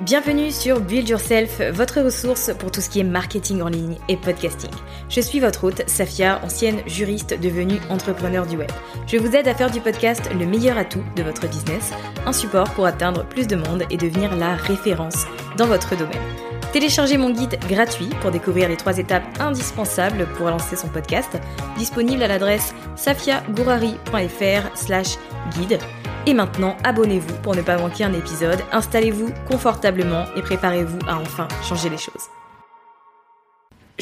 Bienvenue sur Build Yourself, votre ressource pour tout ce qui est marketing en ligne et podcasting. Je suis votre hôte, Safia, ancienne juriste devenue entrepreneur du web. Je vous aide à faire du podcast le meilleur atout de votre business, un support pour atteindre plus de monde et devenir la référence dans votre domaine. Téléchargez mon guide gratuit pour découvrir les trois étapes indispensables pour lancer son podcast, disponible à l'adresse safiagourari.fr slash guide. Et maintenant, abonnez-vous pour ne pas manquer un épisode, installez-vous confortablement et préparez-vous à enfin changer les choses.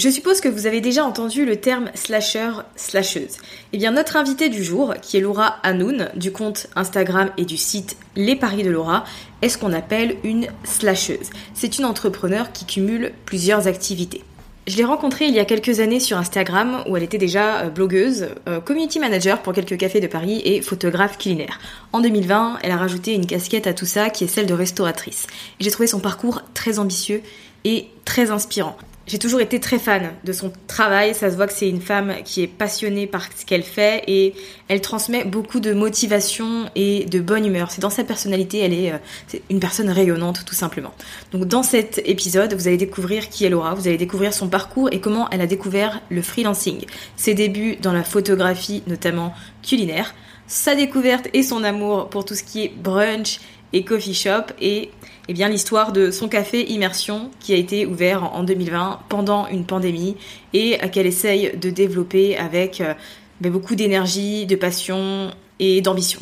Je suppose que vous avez déjà entendu le terme slasher, slasheuse. Eh bien, notre invitée du jour, qui est Laura Hanoun, du compte Instagram et du site Les Paris de Laura, est ce qu'on appelle une slasheuse. C'est une entrepreneur qui cumule plusieurs activités. Je l'ai rencontrée il y a quelques années sur Instagram où elle était déjà euh, blogueuse, euh, community manager pour quelques cafés de Paris et photographe culinaire. En 2020, elle a rajouté une casquette à tout ça qui est celle de restauratrice. J'ai trouvé son parcours très ambitieux et très inspirant. J'ai toujours été très fan de son travail. Ça se voit que c'est une femme qui est passionnée par ce qu'elle fait et elle transmet beaucoup de motivation et de bonne humeur. C'est dans sa personnalité, elle est, euh, une personne rayonnante tout simplement. Donc dans cet épisode, vous allez découvrir qui elle aura, vous allez découvrir son parcours et comment elle a découvert le freelancing, ses débuts dans la photographie notamment culinaire, sa découverte et son amour pour tout ce qui est brunch et coffee shop et eh bien l'histoire de son café Immersion qui a été ouvert en 2020 pendant une pandémie et qu'elle essaye de développer avec euh, ben, beaucoup d'énergie, de passion et d'ambition.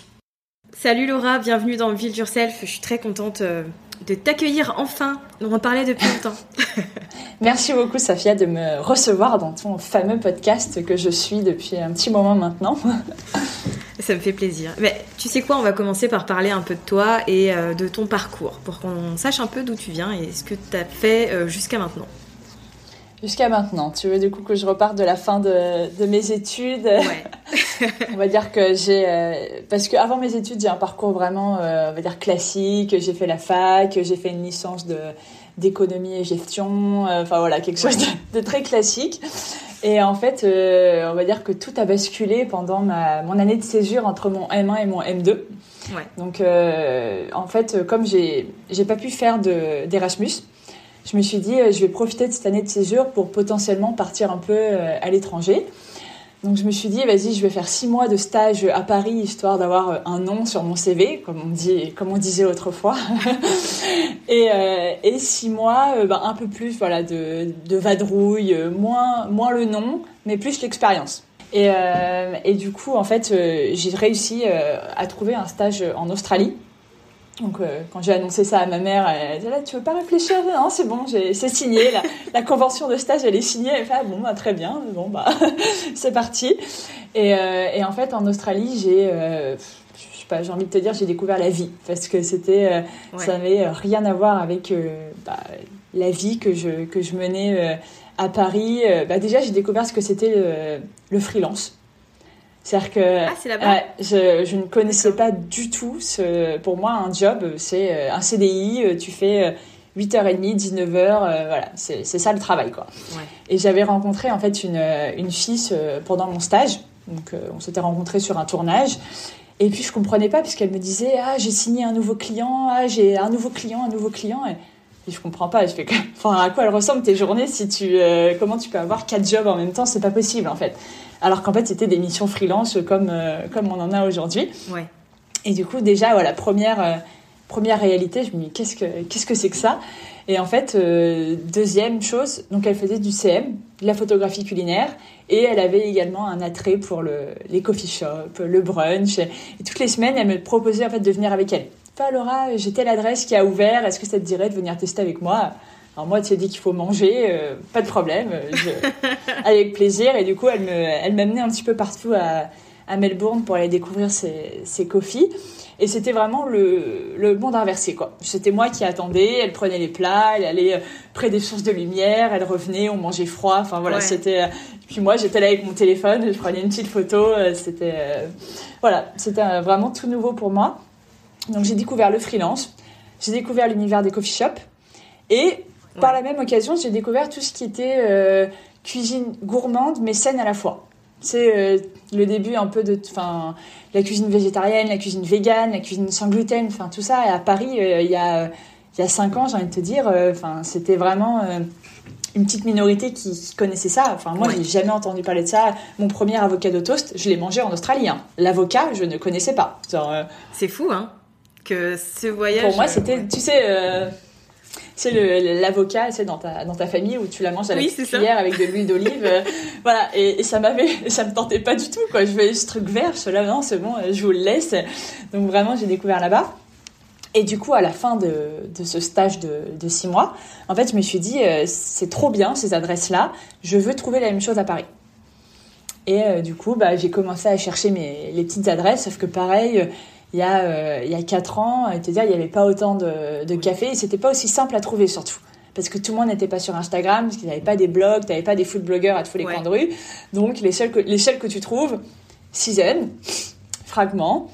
Salut Laura, bienvenue dans Build Yourself. Je suis très contente euh, de t'accueillir enfin. On en parlait depuis longtemps. Merci beaucoup Safia de me recevoir dans ton fameux podcast que je suis depuis un petit moment maintenant. Ça me fait plaisir. Mais tu sais quoi, on va commencer par parler un peu de toi et euh, de ton parcours pour qu'on sache un peu d'où tu viens et ce que tu as fait euh, jusqu'à maintenant. Jusqu'à maintenant. Tu veux du coup que je reparte de la fin de, de mes études? Ouais. on va dire que j'ai... Euh, parce qu'avant mes études, j'ai un parcours vraiment, on va dire, classique. J'ai fait la fac, j'ai fait une licence de d'économie et gestion, enfin voilà, quelque chose de, de, très classique. Et en fait, euh, on va dire que tout a basculé pendant ma, mon année de césure entre mon M1 et mon M2. Ouais. Donc, euh, en fait, comme j'ai j'ai pas pu faire d'Erasmus, je me suis dit, euh, je vais profiter de cette année de césure pour potentiellement partir un peu euh, à l'étranger. Donc je me suis dit, vas-y, je vais faire six mois de stage à Paris, histoire d'avoir euh, un nom sur mon CV, comme on, disait autrefois. et, euh, six mois, ben, un peu plus voilà, de, vadrouille, moins, le nom, mais plus l'expérience. Et, et, du coup, en fait, j'ai réussi à trouver un stage en Australie. Donc euh, quand j'ai annoncé ça à ma mère, elle dit là tu veux pas réfléchir? Non c'est bon, c'est signé, la, la, convention de stage elle est signée. Elle fait ah, bon bah très bien, bon bah c'est parti. Et, euh, et, en fait en Australie j'ai, euh, je sais pas, j'ai envie de te dire j'ai découvert la vie parce que c'était, euh, ouais. ça n'avait rien à voir avec euh, bah, la vie que je que je menais à Paris. Bah, déjà j'ai découvert ce que c'était le, le freelance C'est-à-dire que ah, je, je, ne connaissais pas du tout. Ce, pour moi, un job, c'est un CDI, tu fais 8h30, 19h, voilà, c'est ça le travail. quoi. Et j'avais rencontré en fait une, une fille pendant mon stage. Donc on s'était rencontrés sur un tournage. Et puis je comprenais pas puisqu'elle me disait ah j'ai signé un nouveau client, ah j'ai un nouveau client, un nouveau client. Et, et je comprends pas. Je fais enfin à quoi elles ressemblent tes journées si tu euh, comment tu peux avoir quatre jobs en même temps C'est pas possible en fait. Alors qu'en fait c'était des missions freelance comme euh, comme on en a aujourd'hui. Ouais. Et du coup déjà voilà première euh, première réalité, je me dis qu'est-ce que qu'est-ce que c'est que ça? Et en fait deuxième chose, donc elle faisait du CM, de la photographie culinaire et elle avait également un attrait pour le, les coffee shops, le brunch. Et toutes les semaines, elle me proposait en fait de venir avec elle. Laura, j'ai telle adresse qui a ouvert, est-ce que ça te dirait de venir tester avec moi? Alors moi, tu as dit qu'il faut manger, euh, pas de problème, avec plaisir. Et du coup, elle me, elle m'amenait un petit peu partout à, à, Melbourne pour aller découvrir ses, ses coffees. Et c'était vraiment le, le monde inversé, quoi. C'était moi qui attendais, elle prenait les plats, elle allait euh, près des sources de lumière, elle revenait, on mangeait froid. Enfin voilà, c'était. Euh, puis moi, j'étais là avec mon téléphone, je prenais une petite photo. C'était voilà, c'était vraiment tout nouveau pour moi. Donc j'ai découvert le freelance, j'ai découvert l'univers des coffee shops et par la même occasion, j'ai découvert tout ce qui était euh, cuisine gourmande mais saine à la fois. C'est euh, le début un peu de enfin la cuisine végétarienne, la cuisine végane, la cuisine sans gluten, enfin tout ça et à Paris euh, il y a il y a cinq ans, j'ai envie de te dire enfin c'était vraiment une petite minorité qui, connaissait ça. Enfin, moi, j'ai jamais entendu parler de ça. Mon premier avocat de toast, je l'ai mangé en Australie. Hein. L'avocat, je ne connaissais pas. C'est fou, hein ce voyage. Pour moi, c'était, tu sais, euh, c'est l'avocat, c'est dans ta dans ta famille où tu la manges à la cuillère avec de l'huile d'olive, euh, voilà. Et, ça m'avait, ça me tentait pas du tout, quoi. Je voyais ce truc vert, là, non, c'est bon, je vous le laisse. Donc vraiment, j'ai découvert là-bas. Et du coup, à la fin de, de ce stage de, de, six mois, en fait, je me suis dit, euh, c'est trop bien ces adresses-là. Je veux trouver la même chose à Paris. Et du coup, bah, j'ai commencé à chercher mes, les petites adresses, sauf que pareil, il y a euh, il y a quatre ans, et te dire il n'y avait pas autant de, de cafés et c'était pas aussi simple à trouver surtout parce que tout le monde n'était pas sur Instagram, parce qu'il n'y avait pas des blogs, tu n'avais pas des food bloggers à tous les coins de rue. Donc les seuls que, les seuls que tu trouves, Season, Fragment,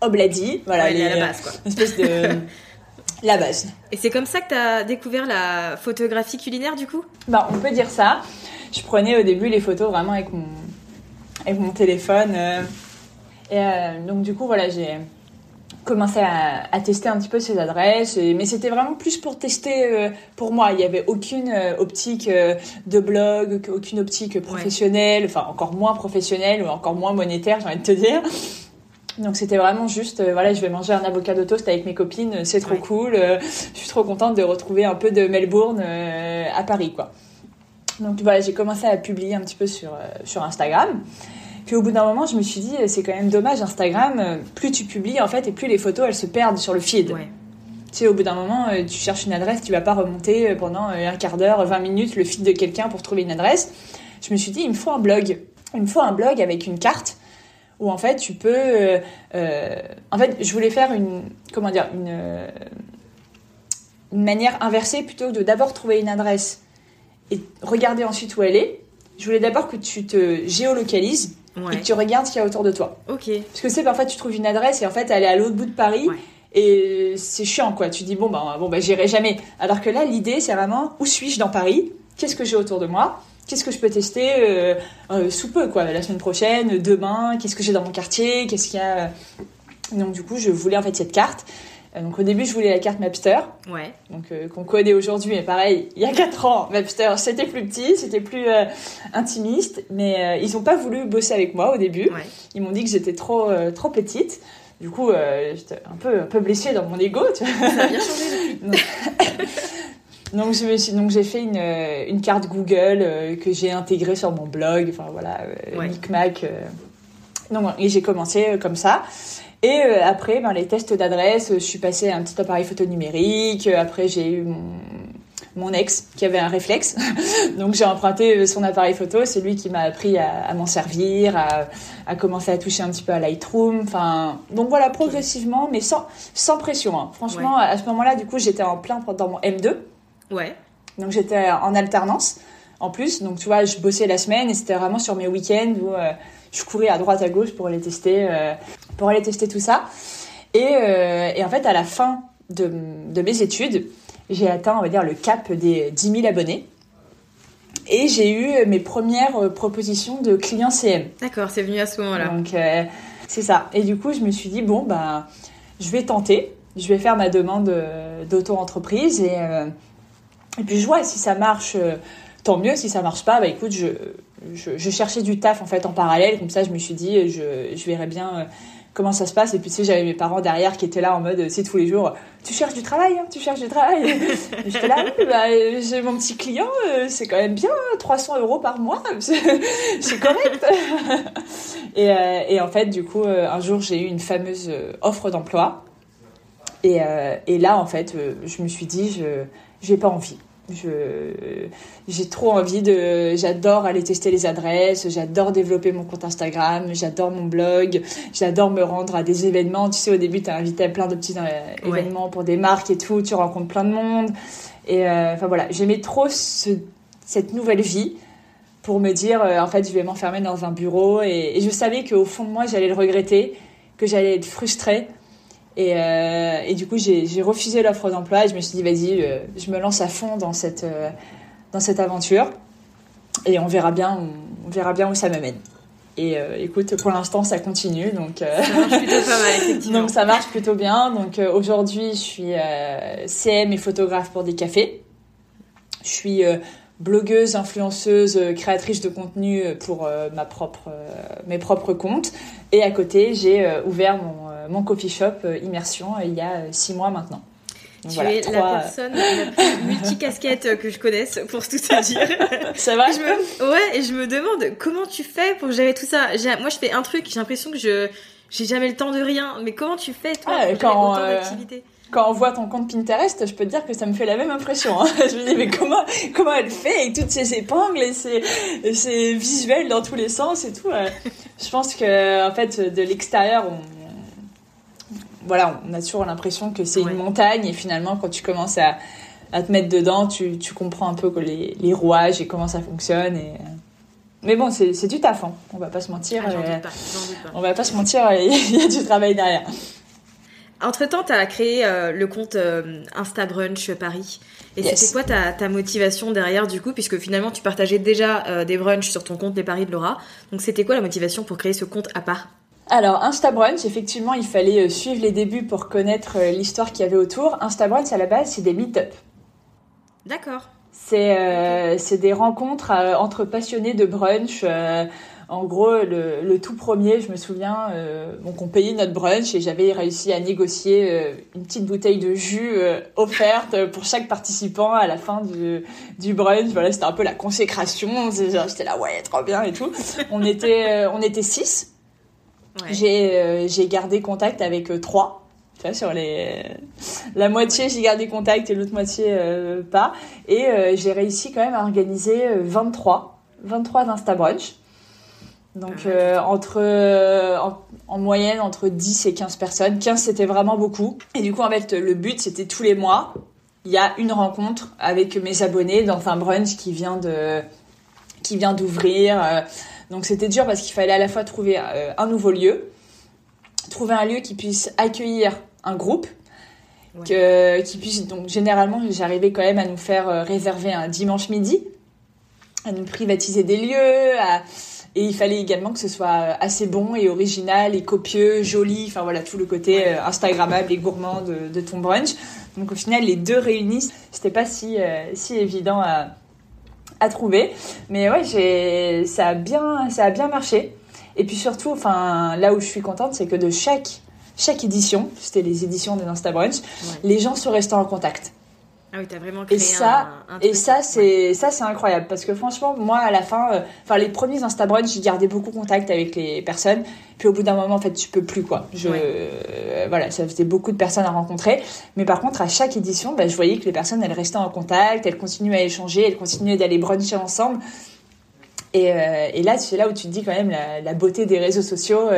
Obladi, voilà, les, la base quoi. Une espèce de la base. Et c'est comme ça que tu as découvert la photographie culinaire du coup? Bah, on peut dire ça. Je prenais au début les photos vraiment avec mon avec mon téléphone. Euh, et euh, donc du coup, voilà, j'ai commencé à, à, tester un petit peu ces adresses, mais c'était vraiment plus pour tester euh, pour moi. Il n'y avait aucune euh, optique de blog, aucune optique professionnelle, enfin encore moins professionnelle ou encore moins monétaire, j'ai envie de te dire. Donc c'était vraiment juste, voilà, je vais manger un avocat de toast avec mes copines, c'est trop cool. je suis trop contente de retrouver un peu de Melbourne à Paris, quoi. Donc voilà, j'ai commencé à publier un petit peu sur, sur Instagram. Puis au bout d'un moment, je me suis dit, c'est quand même dommage, Instagram, euh, plus tu publies en fait, et plus les photos elles se perdent sur le feed. Tu sais, au bout d'un moment, euh, tu cherches une adresse, tu vas pas remonter euh, pendant un quart d'heure, 20 minutes le feed de quelqu'un pour trouver une adresse. Je me suis dit, il me faut un blog. Il me faut un blog avec une carte où en fait tu peux. en fait, je voulais faire une. Comment dire Une, une manière inversée plutôt que de d'abord trouver une adresse et regarder ensuite où elle est. Je voulais d'abord que tu te géolocalises et que tu regardes ce qu'il y a autour de toi. Ok. Parce que c'est parfois tu trouves une adresse et en fait elle est à l'autre bout de Paris. Et c'est chiant quoi. Tu dis bon ben bon ben j'irai jamais. Alors que là l'idée c'est vraiment où suis-je dans Paris? Qu'est-ce que j'ai autour de moi? Qu'est-ce que je peux tester euh, euh, sous peu quoi La semaine prochaine, demain? Qu'est-ce que j'ai dans mon quartier? Qu'est-ce qu'il y a? Donc du coup je voulais en fait cette carte. Euh, donc au début, je voulais la carte Mapster, ouais. donc euh, qu'on connaît aujourd'hui, mais pareil, il y a 4 ans, Mapster, c'était plus petit, c'était plus euh, intimiste, mais ils n'ont pas voulu bosser avec moi au début. Ils m'ont dit que j'étais trop trop petite. Du coup, j'étais un peu un peu blessée dans mon ego. Tu vois. Ça a bien changé depuis. donc je me suis donc j'ai fait une, une carte Google que j'ai intégrée sur mon blog. Enfin voilà, ouais. Micmac. donc et j'ai commencé comme ça. Et euh, après, ben, les tests d'adresse, je suis passée à un petit appareil photo numérique. Après, j'ai eu mon, mon, ex qui avait un réflexe. Donc, j'ai emprunté euh, son appareil photo. C'est lui qui m'a appris à, à m'en servir, à, à, commencer à toucher un petit peu à Lightroom. Enfin, donc voilà, progressivement, mais sans, sans pression. Hein. Franchement, à ce moment-là, du coup, j'étais en plein dans mon M2. Ouais. Donc, j'étais en alternance en plus. Donc tu vois, je bossais la semaine et c'était vraiment sur mes week-ends où je courais à droite à gauche pour aller tester, pour aller tester tout ça. Et, et, en fait, à la fin de, de mes études, j'ai atteint, on va dire, le cap des 10 000 abonnés. Et j'ai eu mes premières propositions de clients CM. D'accord, c'est venu à ce moment-là. Donc, c'est ça. Et du coup, je me suis dit, bon, bah, je vais tenter. Je vais faire ma demande d'auto-entreprise. Et, et puis, je vois si ça marche, tant mieux. Si ça marche pas, bah, écoute, je, je, cherchais du taf, en fait, en parallèle. Comme ça, je me suis dit, je, verrais bien comment ça se passe. Et puis, tu sais, j'avais mes parents derrière qui étaient là en mode, c'est tous les jours, tu cherches du travail, hein, tu cherches du travail. J'étais là, bah, j'ai mon petit client, euh, c'est quand même bien, 300 hein, euros par mois, c'est correct. et, euh, et, en fait, du coup, euh, un jour, j'ai eu une fameuse offre d'emploi. Et, et, là, en fait, je me suis dit, je n'ai pas envie. Je, j'ai trop envie de, j'adore aller tester les adresses, j'adore développer mon compte Instagram, j'adore mon blog, j'adore me rendre à des événements. Tu sais, au début, tu es invité à plein de petits euh, événements pour des marques et tout, tu rencontres plein de monde. Et euh, enfin voilà, j'aimais trop ce, cette nouvelle vie pour me dire, euh, en fait, je vais m'enfermer dans un bureau. Et, et je savais qu'au fond de moi, j'allais le regretter, que j'allais être frustrée. Et, euh, et, du coup, j'ai refusé l'offre d'emploi et je me suis dit, vas-y, euh, je me lance à fond dans cette, euh, dans cette aventure et on verra bien, on, verra bien où ça me mène. Et écoute, pour l'instant, ça continue. Donc, ça marche plutôt pas mal, effectivement. donc, ça marche plutôt bien. Donc, aujourd'hui, je suis CM et photographe pour des cafés. Je suis blogueuse, influenceuse, créatrice de contenu pour ma propre, mes propres comptes. Et à côté, j'ai ouvert mon mon coffee shop euh, Immersion euh, il y a euh, six mois maintenant. tu es la personne la plus multicasquette que je connaisse, pour tout te dire. Ça va je me... Ouais, et je me demande comment tu fais pour gérer tout ça. Moi, je fais un truc, j'ai l'impression que je j'ai jamais le temps de rien. Mais comment tu fais, toi, ah, pour quand, autant d'activités quand on voit ton compte Pinterest, je peux te dire que ça me fait la même impression. Hein. Je me dis, mais comment, comment elle fait avec toutes ces épingles et ces, visuels dans tous les sens et tout. Je pense que, en fait, de l'extérieur, on, voilà, on a toujours l'impression que c'est une montagne et finalement, quand tu commences à, te mettre dedans, tu, comprends un peu que les, rouages et comment ça fonctionne. Et... Mais bon, c'est du taf, hein. on va pas se mentir. Ah, euh, on va pas se mentir, il y a du travail derrière. Entre-temps, tu as créé euh, le compte euh, Instabrunch Paris. Et c'était quoi ta, motivation derrière du coup? Puisque finalement, tu partageais déjà des brunchs sur ton compte Les Paris de Laura. Donc c'était quoi la motivation pour créer ce compte à part? Alors, Instabrunch, effectivement, il fallait euh, suivre les débuts pour connaître euh, l'histoire qu'il y avait autour. Instabrunch, à la base, c'est des meet-up. D'accord. C'est euh, des rencontres entre passionnés de brunch. en gros, le, tout premier, je me souviens, donc on payait notre brunch et j'avais réussi à négocier une petite bouteille de jus offerte pour chaque participant à la fin du, du brunch. Voilà, c'était un peu la consécration. J'étais là, ouais, trop bien et tout. On était, on était six. Euh, j'ai gardé contact avec euh, trois. Tu vois, sur les la moitié j'ai gardé contact et l'autre moitié euh, pas. Et j'ai réussi quand même à organiser 23 23 Instabrunch donc ah entre en, moyenne entre 10 et 15 personnes. 15 c'était vraiment beaucoup. Et du coup en fait le but c'était tous les mois il y a une rencontre avec mes abonnés dans un brunch qui vient de qui vient d'ouvrir donc c'était dur parce qu'il fallait à la fois trouver euh, un nouveau lieu, trouver un lieu qui puisse accueillir un groupe, que, qui puisse donc généralement j'arrivais quand même à nous faire euh, réserver un dimanche midi, à nous privatiser des lieux, et il fallait également que ce soit euh, assez bon et original et copieux, joli, enfin voilà tout le côté instagrammable et gourmand de, de, ton brunch. Donc au final les deux réunis, c'était pas si si évident à à trouver. Mais ouais, j'ai, ça a bien, ça a bien marché. Et puis surtout, enfin, là où je suis contente, c'est que de chaque, chaque édition, c'était les éditions de Instabrunch, les gens sont restés en contact. Ah oui, t'as vraiment créé et ça, un, Et ça, c'est ça, c'est incroyable parce que franchement, moi, à la fin, euh, enfin, les premiers Instabrunch, j'ai gardé beaucoup contact avec les personnes. Puis au bout d'un moment, en fait, tu peux plus quoi. Je, euh, voilà, ça faisait beaucoup de personnes à rencontrer. Mais par contre, à chaque édition, bah, je voyais que les personnes, elles restaient en contact, elles continuaient à échanger, elles continuaient d'aller bruncher ensemble. Et, euh, et, là, c'est là où tu te dis quand même la, la beauté des réseaux sociaux.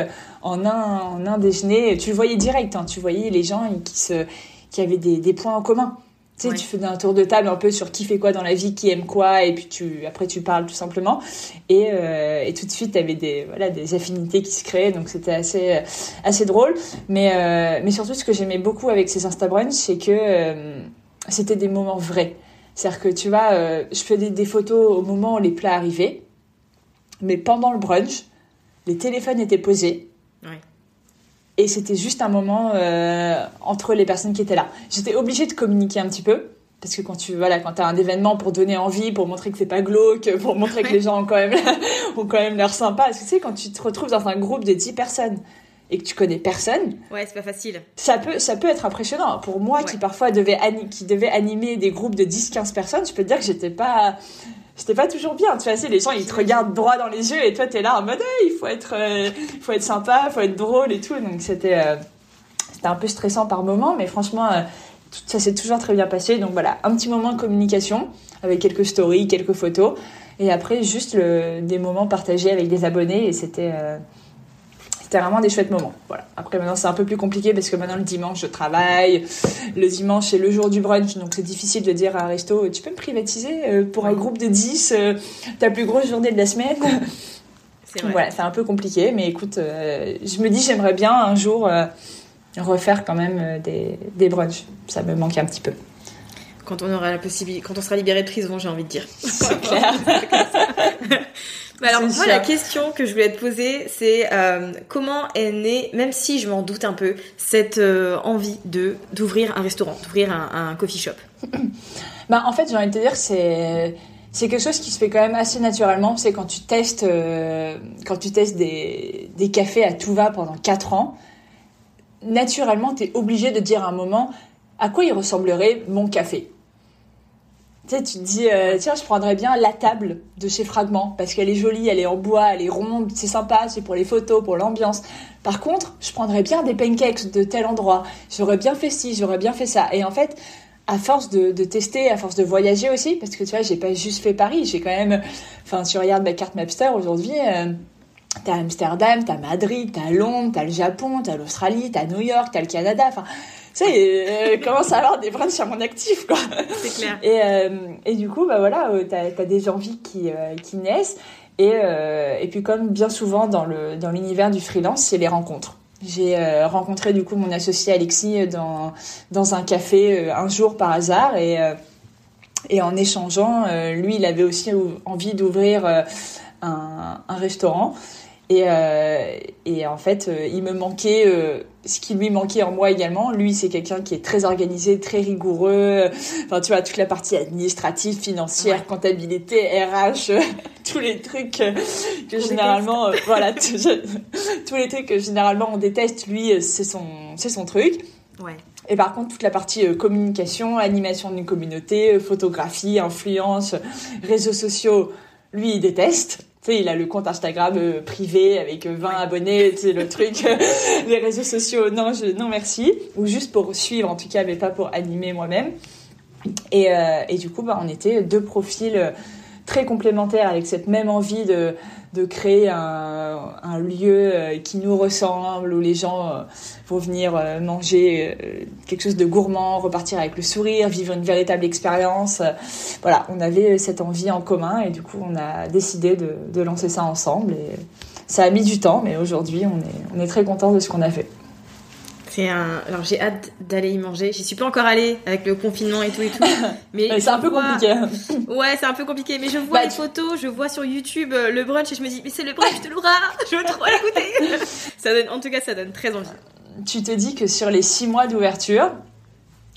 en, un, en un déjeuner, tu le voyais direct. Hein, tu voyais les gens qui, se, qui avaient des, des points en commun Tu sais, tu faisais un tour de table un peu sur qui fait quoi dans la vie, qui aime quoi, et puis tu, après tu parles tout simplement. Et, euh, et tout de suite, tu avais des, voilà, des affinités qui se créaient, donc c'était assez, assez drôle. Mais, euh, mais surtout, ce que j'aimais beaucoup avec ces Insta Brunch, c'est que euh, c'était des moments vrais. C'est-à-dire que tu vois, euh, je faisais des photos au moment où les plats arrivaient, mais pendant le brunch, les téléphones étaient posés. Et c'était juste un moment euh, entre les personnes qui étaient là. J'étais obligée de communiquer un petit peu. Parce que quand tu voilà, quand as un événement pour donner envie, pour montrer que c'est pas glauque, pour montrer que les gens ont quand même ont quand même l'air sympa. Parce que tu sais, quand tu te retrouves dans un groupe de 10 personnes et que tu connais personne. Ouais, c'est pas facile. Ça peut, ça peut être impressionnant. Pour moi, qui parfois devait, qui devait animer des groupes de 10-15 personnes, je peux te dire que j'étais pas, c'était pas toujours bien. Tu vois, les gens, ils te regardent droit dans les yeux et toi, t'es là en mode, il faut être, euh, faut être sympa, il faut être drôle et tout. Donc, c'était, euh, c'était un peu stressant par moment, mais franchement, euh, ça s'est toujours très bien passé. Donc, voilà, un petit moment de communication avec quelques stories, quelques photos. Et après, juste le, des moments partagés avec des abonnés et c'était, c'était vraiment des chouettes moments. Voilà. Après, maintenant, c'est un peu plus compliqué parce que maintenant, le dimanche, je travaille. Le dimanche, c'est le jour du brunch. Donc, c'est difficile de dire à un resto, tu peux me privatiser euh, pour un groupe de 10 euh, ta plus grosse journée de la semaine C'est Voilà, c'est un peu compliqué. Mais écoute, euh, je me dis, j'aimerais bien un jour refaire quand même des, des brunchs. Ça me manque un petit peu quand on aura la possibilité, quand on sera libéré de prison, j'ai envie de dire. C'est clair. alors moi, la question que je voulais te poser, c'est euh, comment est née, même si je m'en doute un peu, cette euh, envie de d'ouvrir un restaurant, d'ouvrir un, coffee shop? bah en fait, j'ai envie de te dire, c'est c'est quelque chose qui se fait quand même assez naturellement. C'est quand tu testes euh, quand tu testes des, des cafés à tout va pendant 4 ans, naturellement, tu es obligé de dire à un moment à quoi il ressemblerait mon café? Tu te dis, euh, tiens, je prendrais bien la table de chez Fragment parce qu'elle est jolie, elle est en bois, elle est ronde, c'est sympa, c'est pour les photos, pour l'ambiance. Par contre, je prendrais bien des pancakes de tel endroit. J'aurais bien fait ci, j'aurais bien fait ça. Et en fait, à force de, tester, à force de voyager aussi, parce que tu vois, j'ai pas juste fait Paris, j'ai quand même, enfin, tu regardes ma carte Mapster aujourd'hui. Euh, t'as Amsterdam, t'as Madrid, t'as Londres, t'as le Japon, t'as l'Australie, t'as New York, t'as le Canada. Enfin, tu sais, euh, commence à avoir des brunchs sur mon actif, quoi. C'est clair. Et, euh, et du coup, bah voilà, euh, t'as as des envies qui, euh, qui naissent. Et, et puis, comme bien souvent dans le dans l'univers du freelance, c'est les rencontres. J'ai rencontré du coup mon associé Alexis dans dans un café un jour par hasard et et en échangeant, lui, il avait aussi envie d'ouvrir un, un restaurant. Et, euh, et en fait, euh, il me manquait euh, ce qui lui manquait en moi également. Lui, c'est quelqu'un qui est très organisé, très rigoureux. Enfin, tu vois, toute la partie administrative, financière, comptabilité, RH, tous les trucs que généralement, voilà, tous les trucs que généralement on déteste. Lui, c'est son, c'est son truc. Ouais. Et par contre, toute la partie communication, animation d'une communauté, photographie, influence, réseaux sociaux, lui, il déteste. Tu sais, il a le compte Instagram euh, privé avec 20 euh, abonnés, tu sais, le truc, les réseaux sociaux, non, je, non merci. Ou juste pour suivre, en tout cas, mais pas pour animer moi-même. Et, euh, et du coup, bah, on était deux profils très complémentaires avec cette même envie de, de créer un, un lieu euh, qui nous ressemble, où les gens euh, vont venir euh, manger quelque chose de gourmand, repartir avec le sourire, vivre une véritable expérience. Voilà, on avait cette envie en commun et du coup on a décidé de, de lancer ça ensemble. Et ça a mis du temps, mais aujourd'hui on est, on est très content de ce qu'on a fait. C'est un. Alors j'ai hâte d'aller y manger. J'y suis pas encore allée avec le confinement et tout et tout. Mais c'est un peu compliqué. ouais, c'est un peu compliqué. Mais je vois bah, les photos, je vois sur YouTube euh, le brunch et je me dis mais c'est le brunch de Laura. Je veux trop l'écouter. ça donne, en tout cas, ça donne très envie. Tu te dis que sur les six mois d'ouverture,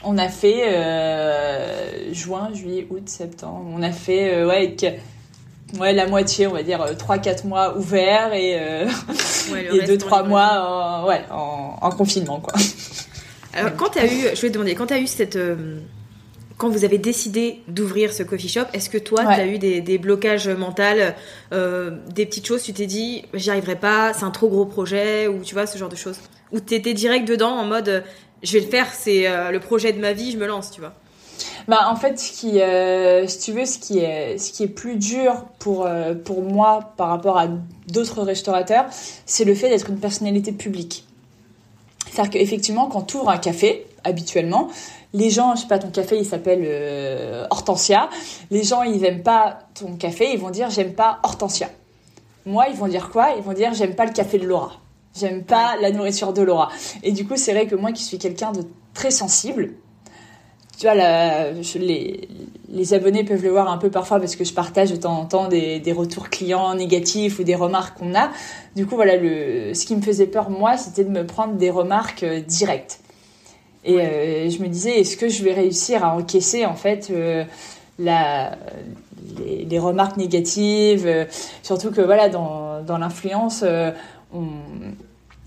on a fait euh, juin, juillet, août, septembre. On a fait euh, ouais ouais, la moitié, on va dire 3-4 mois ouverts et, euh, et 2-3 mois en, ouais, en, confinement. Quoi. Alors, quand tu as eu, je vais te demander, quand tu as eu cette. Euh, quand vous avez décidé d'ouvrir ce coffee shop, est-ce que toi, tu as eu des, des blocages mentaux, euh, des petites choses, tu t'es dit, j'y arriverai pas, c'est un trop gros projet, ou tu vois, ce genre de choses? Ou tu étais direct dedans en mode, je vais le faire, c'est le projet de ma vie, je me lance, tu vois? Bah, en fait, ce qui, euh, si tu veux, ce qui est, ce qui est plus dur pour, euh, pour moi par rapport à d'autres restaurateurs, c'est le fait d'être une personnalité publique. C'est-à-dire qu'effectivement, quand tu ouvres un café, habituellement. Les gens, je sais pas, ton café il s'appelle euh, Hortensia. Les gens ils aiment pas ton café, ils vont dire j'aime pas Hortensia. Moi ils vont dire quoi? Ils vont dire j'aime pas le café de Laura. J'aime pas la nourriture de Laura. Et du coup c'est vrai que moi qui suis quelqu'un de très sensible, tu vois, les, les, abonnés peuvent le voir un peu parfois parce que je partage de temps en temps des, des retours clients négatifs ou des remarques qu'on a. Du coup, voilà, le, ce qui me faisait peur, moi, c'était de me prendre des remarques euh, directes. Et euh, je me disais, est-ce que je vais réussir à encaisser, en fait, euh, la, les, les, remarques négatives Surtout que, voilà, dans, dans l'influence, on,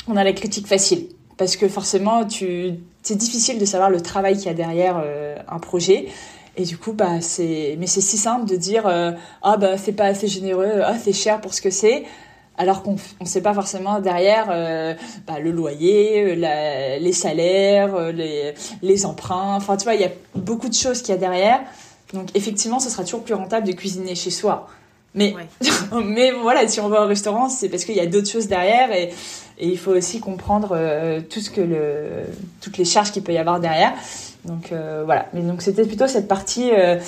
on a la critique facile. Parce que forcément, tu c'est difficile de savoir le travail qu'il y a derrière euh, un projet. Et du coup, bah, c'est, mais c'est si simple de dire, euh, ah, bah, c'est pas assez généreux, ah, c'est cher pour ce que c'est. Alors qu'on ne sait pas forcément derrière euh, bah, le loyer, les salaires, les, les emprunts. Enfin, tu vois, il y a beaucoup de choses qu'il y a derrière. Donc, effectivement, ce sera toujours plus rentable de cuisiner chez soi. Mais, mais voilà, si on va au restaurant, c'est parce qu'il y a d'autres choses derrière et, et il faut aussi comprendre euh, tout ce que le, toutes les charges qu'il peut y avoir derrière. Donc euh, voilà. Mais donc c'était plutôt cette partie euh,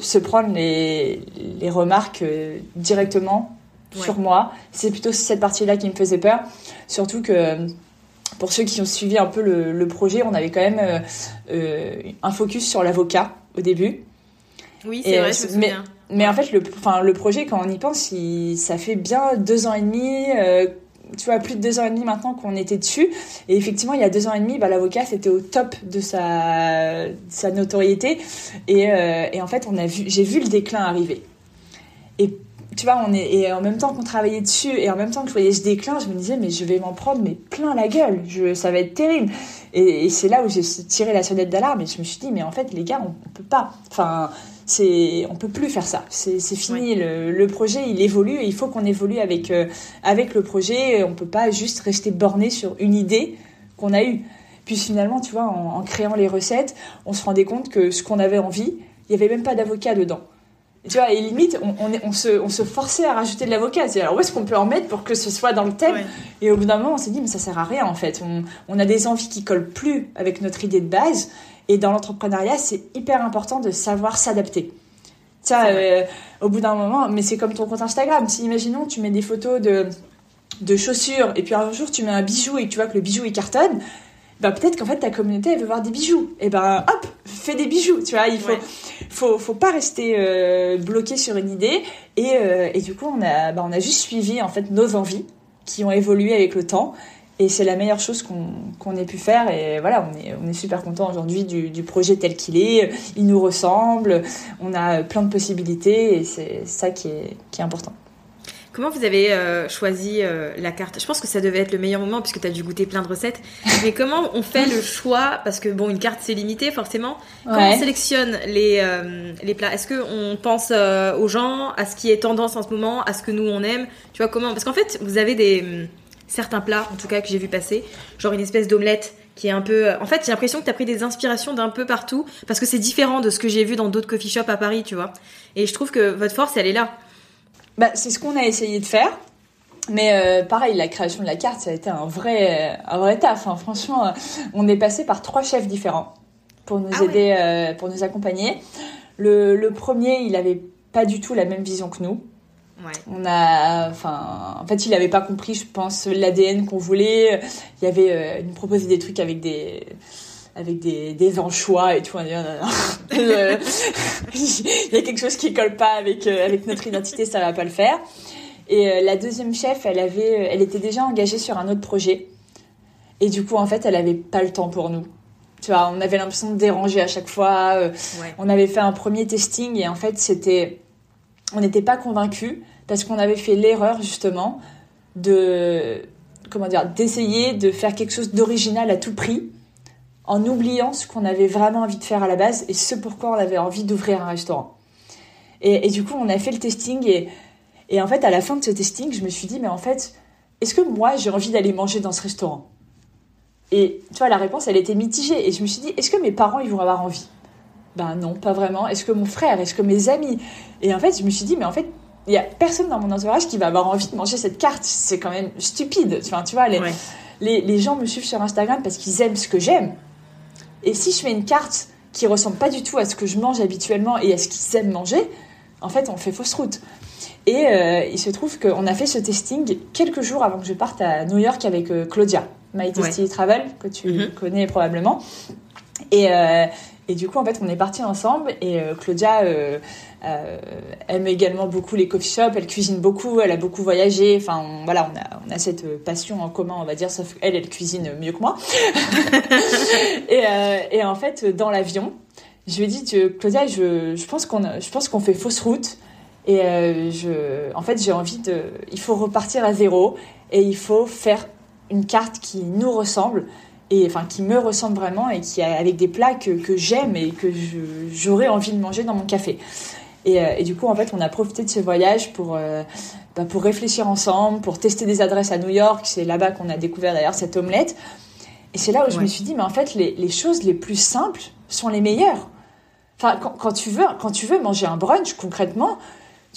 se prendre les, les remarques directement sur moi. C'est plutôt cette partie-là qui me faisait peur. Surtout que pour ceux qui ont suivi un peu le, le projet, on avait quand même un focus sur l'avocat au début. Oui, c'est vrai, je me. Mais, mais en fait, le, le projet, quand on y pense, il, ça fait bien deux ans et demi tu vois, plus de deux ans et demi maintenant qu'on était dessus. Et effectivement, il y a deux ans et demi, bah, l'avocat, c'était au top de sa, sa notoriété. Et, euh, et, en fait, on a vu, j'ai vu le déclin arriver. Et tu vois, on est, et en même temps qu'on travaillait dessus, et en même temps que je voyais ce déclin, je me disais, mais je vais m'en prendre mais plein la gueule. Je, ça va être terrible. Et, c'est là où j'ai tiré la sonnette d'alarme et je me suis dit, mais en fait, les gars, on, on peut pas. Enfin, c'est on peut plus faire ça. C'est fini. Le, projet il évolue et il faut qu'on évolue avec euh, avec le projet. On peut pas juste rester borné sur une idée qu'on a eue. Puis finalement, tu vois, en, créant les recettes, on se rendait compte que ce qu'on avait envie, il y avait même pas d'avocat dedans. tu vois, et limite, on, on, se, on se forçait à rajouter de l'avocat. Alors, où est-ce qu'on peut en mettre pour que ce soit dans le thème Et au bout d'un moment, on s'est dit, mais ça sert à rien, en fait. On, on a des envies qui collent plus avec notre idée de base. Et dans l'entrepreneuriat, c'est hyper important de savoir s'adapter. Ça, euh, au bout d'un moment, mais c'est comme ton compte Instagram. Si, imaginons, tu mets des photos de, de chaussures et puis un jour tu mets un bijou et tu vois que le bijou il cartonne, bah peut-être qu'en fait ta communauté elle veut voir des bijoux. Et ben hop, fais des bijoux, tu vois. Il faut, faut, faut pas rester euh, bloqué sur une idée. Et, euh, et du coup, on a, bah, on a juste suivi en fait nos envies qui ont évolué avec le temps. Et c'est la meilleure chose qu'on ait pu faire. Et voilà, on est, on est super content aujourd'hui du, du, projet tel qu'il est. Il nous ressemble. On a plein de possibilités et c'est ça qui est, qui est important. Comment vous avez euh, choisi euh, la carte? Je pense que ça devait être le meilleur moment puisque tu as dû goûter plein de recettes. Mais comment on fait le choix? Parce que bon, une carte c'est limité forcément. Comment on sélectionne les, euh, les plats? Est-ce qu'on pense aux gens, à ce qui est tendance en ce moment, à ce que nous on aime? Tu vois comment? Parce qu'en fait, vous avez des certains plats, en tout cas que j'ai vu passer, genre une espèce d'omelette qui est un peu. En fait, j'ai l'impression que tu as pris des inspirations d'un peu partout parce que c'est différent de ce que j'ai vu dans d'autres coffee shops à Paris, tu vois. Et je trouve que votre force, elle est là. Bah, c'est ce qu'on a essayé de faire. Mais euh, pareil, la création de la carte, ça a été un vrai, un vrai taf. Hein. Franchement, on est passé par trois chefs différents pour nous ah aider, euh, pour nous accompagner. Le, le premier, il avait pas du tout la même vision que nous. On a, enfin, en fait, il n'avait pas compris, je pense, l'ADN qu'on voulait. Il y avait, euh, il nous proposait des trucs avec des, avec des, des anchois et tout. Euh, il y a quelque chose qui colle pas avec, euh, avec notre identité, ça va pas le faire. Et la deuxième chef, elle avait, elle était déjà engagée sur un autre projet. Et du coup, en fait, elle avait pas le temps pour nous. Tu vois, on avait l'impression de déranger à chaque fois. On avait fait un premier testing et en fait, c'était on n'était pas convaincus parce qu'on avait fait l'erreur justement de comment dire d'essayer de faire quelque chose d'original à tout prix en oubliant ce qu'on avait vraiment envie de faire à la base et ce pourquoi on avait envie d'ouvrir un restaurant. Et, du coup, on a fait le testing et, et en fait, à la fin de ce testing, je me suis dit, mais en fait, est-ce que moi, j'ai envie d'aller manger dans ce restaurant? Et tu vois, la réponse, elle était mitigée. Et je me suis dit, est-ce que mes parents, ils vont avoir envie? Ben non, pas vraiment. Est-ce que mon frère, est-ce que mes amis? Et en fait, je me suis dit, mais en fait, il y a personne dans mon entourage qui va avoir envie de manger cette carte. C'est quand même stupide. Enfin, tu vois, les, les, les, gens me suivent sur Instagram parce qu'ils aiment ce que j'aime. Et si je fais une carte qui ressemble pas du tout à ce que je mange habituellement et à ce qu'ils aiment manger, en fait, on fait fausse route. Et euh, il se trouve qu'on a fait ce testing quelques jours avant que je parte à New York avec euh, Claudia, My Tasty Travel, que tu mhm. connais probablement. Et, euh, et, du coup, en fait, on est partis ensemble et Claudia aime également beaucoup les coffee shops, elle cuisine beaucoup, elle a beaucoup voyagé. Enfin, voilà, on a, on a cette passion en commun, on va dire, sauf qu'elle, elle cuisine mieux que moi. et, et, en fait, dans l'avion, je lui ai dit, Claudia, je, je pense qu'on je pense qu'on fait fausse route. Et euh, je, en fait, j'ai envie de. Il faut repartir à zéro et il faut faire une carte qui nous ressemble et enfin qui me ressemble vraiment et qui avec des plats que, que j'aime et que j'aurais envie de manger dans mon café. Et, euh, et, du coup, en fait, on a profité de ce voyage pour, euh, bah, pour réfléchir ensemble, pour tester des adresses à New York. C'est là-bas qu'on a découvert d'ailleurs cette omelette. Et c'est là où je me suis dit, mais en fait, les, les, choses les plus simples sont les meilleures. Enfin, quand, quand, tu veux, quand tu veux manger un brunch, concrètement,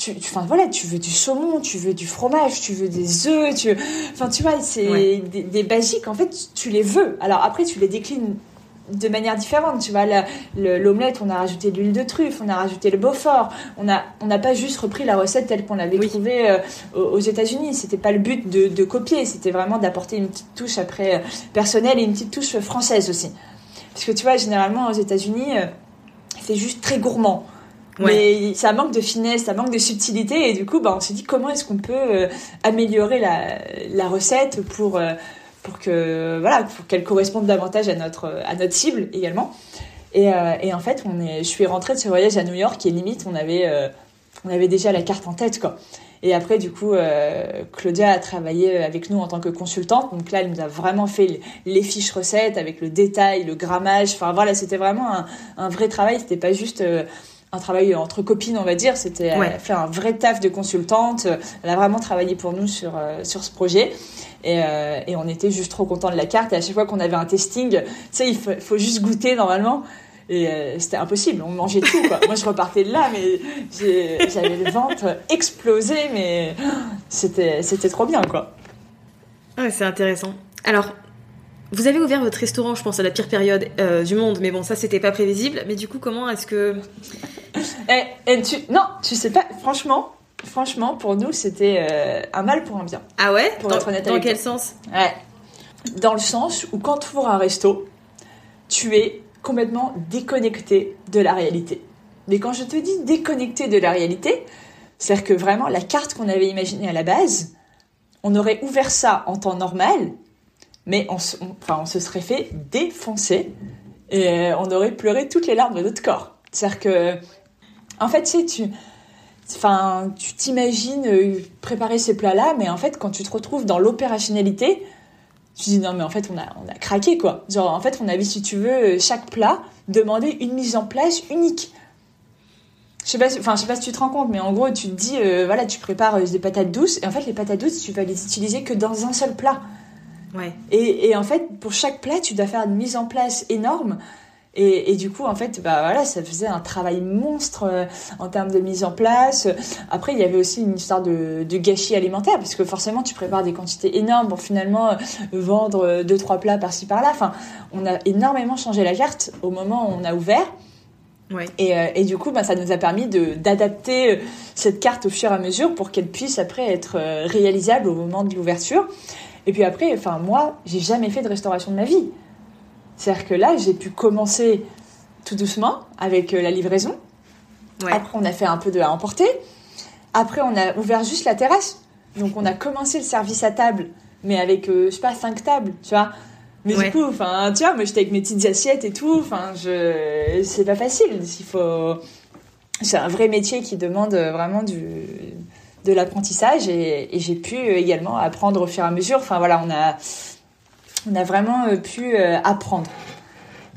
tu, enfin voilà, tu veux du saumon, tu veux du fromage, tu veux des œufs, tu, enfin tu vois, c'est des, basiques. En fait, tu les veux. Alors après, tu les déclines de manière différente. Tu vois, l'omelette, on a rajouté de l'huile de truffe, on a rajouté le Beaufort. On a, on n'a pas juste repris la recette telle qu'on l'avait trouvée euh, aux, États-Unis. C'était pas le but de, copier, c'était vraiment d'apporter une petite touche après euh, personnelle et une petite touche française aussi. Parce que tu vois, généralement aux États-Unis, euh, c'est juste très gourmand. Mais ça manque de finesse, ça manque de subtilité. Et du coup, bah, on s'est dit comment est-ce qu'on peut euh, améliorer la, recette pour, euh, pour que voilà, pour qu'elle corresponde davantage à notre, à notre cible également. Et, euh, et, en fait, on est, je suis rentrée de ce voyage à New York et limite, on avait, on avait déjà la carte en tête, quoi. Et après, du coup, Claudia a travaillé avec nous en tant que consultante. Donc là, elle nous a vraiment fait les fiches recettes avec le détail, le grammage. Enfin voilà, c'était vraiment un, vrai travail. C'était pas juste un travail entre copines, on va dire. C'était elle fait un vrai taf de consultante. Elle a vraiment travaillé pour nous sur euh, sur ce projet. Et, euh, et, on était juste trop contents de la carte. Et à chaque fois qu'on avait un testing, tu sais, il faut, juste goûter normalement. Et euh, c'était impossible, on mangeait tout. Quoi. Moi, je repartais de là, mais j'avais le ventre explosé, mais c'était c'était trop bien, quoi. Ah, c'est intéressant. Alors, vous avez ouvert votre restaurant, je pense, à la pire période du monde, mais bon, ça, c'était pas prévisible. Mais du coup, comment est-ce que et, et tu, non, tu sais pas, franchement, franchement, pour nous, c'était euh, un mal pour un bien. Ah ouais? Pour dans, être honnête Dans quel sens? Ouais. Dans le sens où quand tu ouvres un resto, tu es complètement déconnecté de la réalité. Mais quand je te dis déconnecté de la réalité, c'est-à-dire que vraiment la carte qu'on avait imaginée à la base, on aurait ouvert ça en temps normal, mais on, enfin, on se serait fait défoncer et on aurait pleuré toutes les larmes de notre corps. C'est-à-dire que, en fait, tu sais, tu, enfin, tu t'imagines euh, préparer ces plats-là, mais en fait, quand tu te retrouves dans l'opérationnalité, tu te dis non, mais en fait, on a, on a craqué, quoi. Genre, en fait, on avait, si tu veux, euh, chaque plat, demander une mise en place unique. Je sais pas, enfin, je sais pas si tu te rends compte, mais en gros, tu te dis, euh, voilà, tu prépares des patates douces, et en fait, les patates douces, tu vas les utiliser que dans un seul plat. Ouais. Et, et en fait, pour chaque plat, tu dois faire une mise en place énorme. Et, et, du coup, en fait, bah voilà, ça faisait un travail monstre euh, en termes de mise en place. Après, il y avait aussi une histoire de, de, gâchis alimentaire, parce que forcément, tu prépares des quantités énormes pour finalement euh, vendre euh, deux trois plats par-ci par-là. Enfin, on a énormément changé la carte au moment où on a ouvert. Ouais. Et, et, du coup, bah, ça nous a permis d'adapter cette carte au fur et à mesure pour qu'elle puisse après être réalisable au moment de l'ouverture. Et puis après, enfin moi, j'ai jamais fait de restauration de ma vie. C'est-à-dire que là, j'ai pu commencer tout doucement avec euh, la livraison. Après, on a fait un peu de à emporter. Après, on a ouvert juste la terrasse. Donc, on a commencé le service à table, mais avec, euh, je sais pas, cinq tables, tu vois. Mais du coup, enfin, tu vois, moi, j'étais avec mes petites assiettes et tout. Enfin, je, c'est pas facile. Il faut, c'est un vrai métier qui demande vraiment du, de l'apprentissage et, et j'ai pu également apprendre au fur et à mesure. Enfin, voilà, on a, on a vraiment euh, pu euh, apprendre.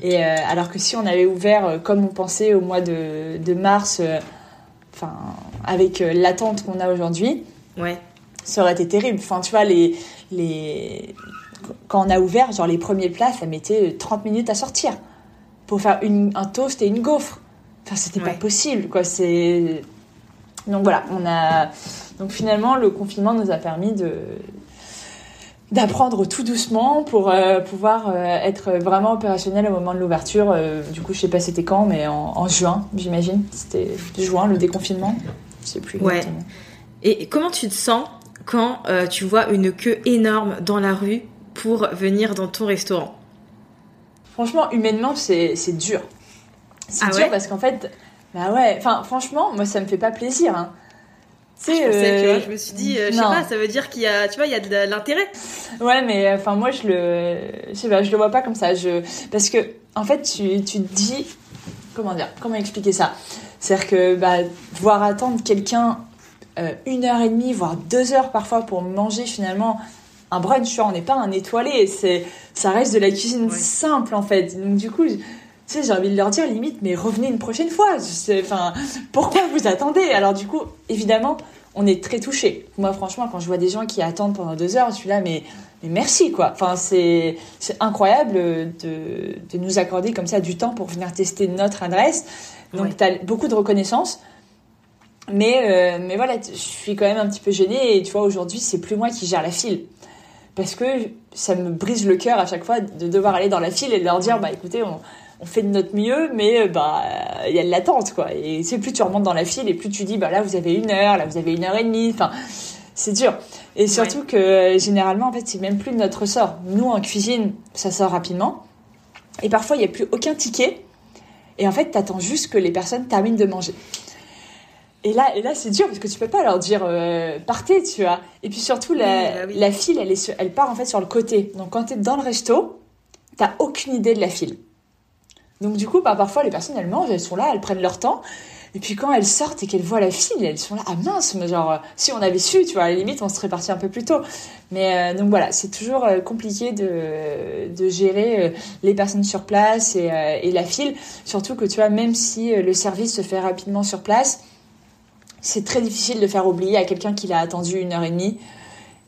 Et euh, alors que si on avait ouvert comme on pensait au mois de, de mars, enfin avec l'attente qu'on a aujourd'hui, ouais. ça aurait été terrible. Enfin, tu vois, les, les... quand on a ouvert, genre les premiers plats, ça mettait 30 minutes à sortir pour faire une, un toast et une gaufre. Enfin, c'était pas possible, quoi. C'est donc voilà, on a donc finalement le confinement nous a permis de d'apprendre tout doucement pour pouvoir être vraiment opérationnel au moment de l'ouverture. du coup, je sais pas c'était quand, mais en, juin, j'imagine. C'était juin, le déconfinement. Je sais plus. Ouais. Et comment tu te sens quand tu vois une queue énorme dans la rue pour venir dans ton restaurant? Franchement, humainement, c'est dur. C'est ah dur parce qu'en fait, bah ouais, enfin, franchement, moi, ça me fait pas plaisir. Hein. Tu sais, euh, je me suis dit, euh, je sais pas, ça veut dire qu'il y a, tu vois, il y a de l'intérêt. Ouais, mais enfin, moi, je le, je sais pas, je le vois pas comme ça. Je, parce que, en fait, tu, tu te dis, comment dire, comment expliquer ça? C'est-à-dire que, bah, voir attendre quelqu'un euh, une heure et demie, voire deux heures parfois pour manger finalement un brunch, tu vois, on n'est pas un étoilé, c'est, ça reste de la cuisine simple en fait. Donc du coup, tu sais, j'ai envie de leur dire limite, mais revenez une prochaine fois. Enfin, pourquoi vous attendez? Alors du coup, évidemment, on est très touché. Moi, franchement, quand je vois des gens qui attendent pendant deux heures, je suis là, mais, mais merci quoi. Enfin, c'est, incroyable de, de nous accorder comme ça du temps pour venir tester notre adresse. Donc, tu as beaucoup de reconnaissance. Mais, euh, mais voilà, je suis quand même un petit peu gênée et tu vois, aujourd'hui, c'est plus moi qui gère la file parce que ça me brise le cœur à chaque fois de devoir aller dans la file et de leur dire bah écoutez on, on fait de notre mieux mais euh, bah il y a de l'attente quoi. Et c'est plus tu remontes dans la file et plus tu dis bah là vous avez une heure là vous avez une heure et demie enfin c'est dur. Et surtout que généralement en fait c'est même plus de notre sort. Nous en cuisine ça sort rapidement. Et parfois il n'y a plus aucun ticket. Et en fait t'attends juste que les personnes terminent de manger. Et là, et là c'est dur parce que tu peux pas leur dire euh, partez, tu vois. Et puis surtout, la, bah la file, elle, est elle part en fait sur le côté. Donc quand tu es dans le resto, t'as aucune idée de la file. Donc du coup, bah, parfois les personnes elles mangent, elles sont là, elles prennent leur temps. Et puis quand elles sortent et qu'elles voient la file, elles sont là, ah mince, mais genre, si on avait su, tu vois, à la limite, on serait parti un peu plus tôt. Mais euh, donc voilà, c'est toujours euh, compliqué de, de gérer les personnes sur place et, et, la file. Surtout que tu vois, même si le service se fait rapidement sur place, c'est très difficile de faire oublier à quelqu'un qu'il a attendu une heure et demie.